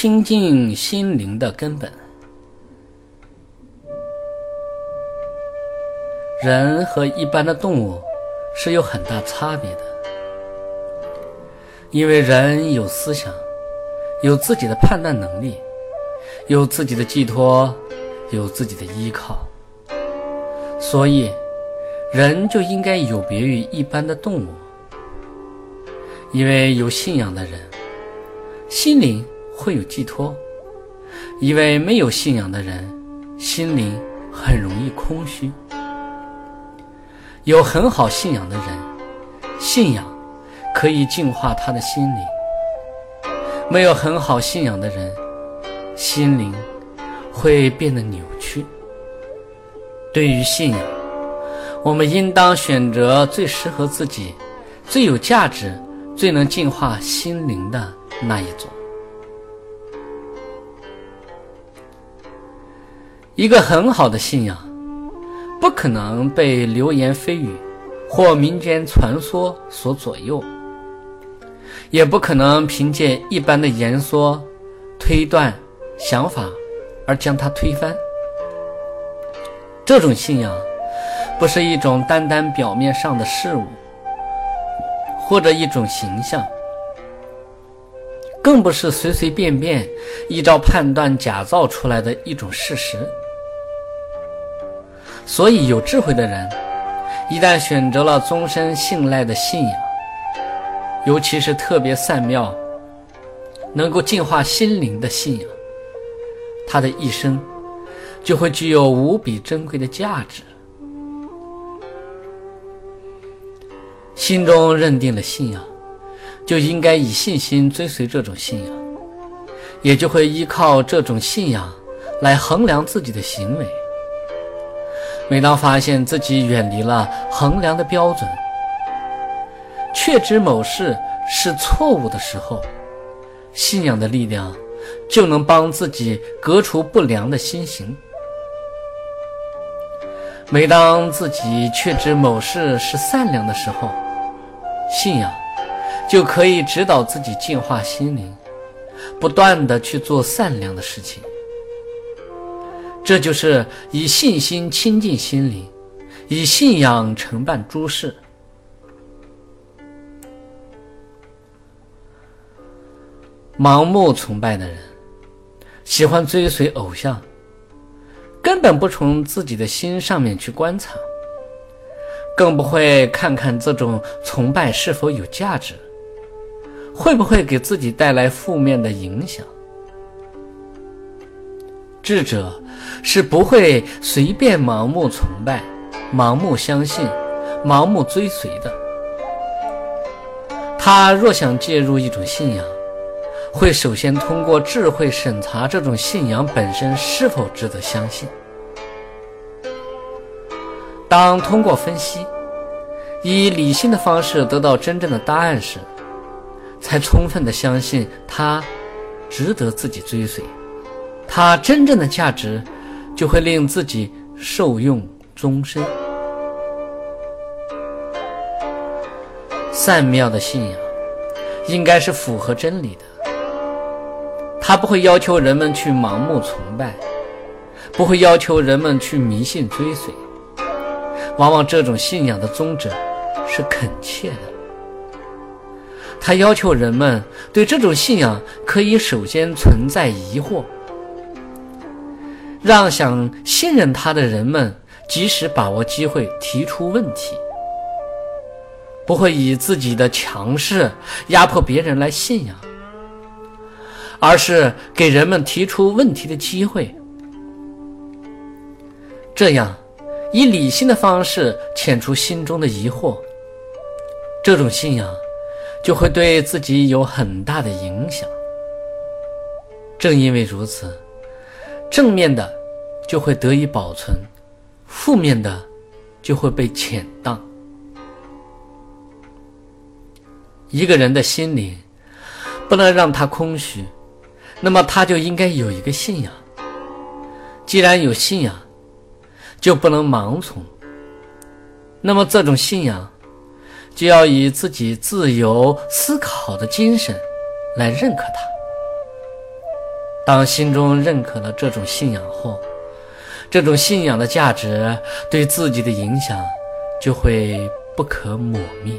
清净心灵的根本。人和一般的动物是有很大差别的，因为人有思想，有自己的判断能力，有自己的寄托，有自己的依靠，所以人就应该有别于一般的动物。因为有信仰的人，心灵。会有寄托，因为没有信仰的人，心灵很容易空虚；有很好信仰的人，信仰可以净化他的心灵；没有很好信仰的人，心灵会变得扭曲。对于信仰，我们应当选择最适合自己、最有价值、最能净化心灵的那一种。一个很好的信仰，不可能被流言蜚语或民间传说所左右，也不可能凭借一般的言说、推断、想法而将它推翻。这种信仰，不是一种单单表面上的事物，或者一种形象，更不是随随便便依照判断假造出来的一种事实。所以，有智慧的人，一旦选择了终身信赖的信仰，尤其是特别善妙、能够净化心灵的信仰，他的一生就会具有无比珍贵的价值。心中认定了信仰，就应该以信心追随这种信仰，也就会依靠这种信仰来衡量自己的行为。每当发现自己远离了衡量的标准，确知某事是错误的时候，信仰的力量就能帮自己革除不良的心行。每当自己确知某事是善良的时候，信仰就可以指导自己净化心灵，不断的去做善良的事情。这就是以信心亲近心灵，以信仰承办诸事。盲目崇拜的人，喜欢追随偶像，根本不从自己的心上面去观察，更不会看看这种崇拜是否有价值，会不会给自己带来负面的影响。智者是不会随便盲目崇拜、盲目相信、盲目追随的。他若想介入一种信仰，会首先通过智慧审查这种信仰本身是否值得相信。当通过分析，以理性的方式得到真正的答案时，才充分的相信它值得自己追随。它真正的价值，就会令自己受用终身。善妙的信仰，应该是符合真理的。它不会要求人们去盲目崇拜，不会要求人们去迷信追随。往往这种信仰的宗旨是恳切的。它要求人们对这种信仰可以首先存在疑惑。让想信任他的人们及时把握机会提出问题，不会以自己的强势压迫别人来信仰，而是给人们提出问题的机会。这样，以理性的方式遣除心中的疑惑，这种信仰就会对自己有很大的影响。正因为如此。正面的就会得以保存，负面的就会被遣荡。一个人的心灵不能让他空虚，那么他就应该有一个信仰。既然有信仰，就不能盲从。那么这种信仰就要以自己自由思考的精神来认可它。当心中认可了这种信仰后，这种信仰的价值对自己的影响就会不可磨灭。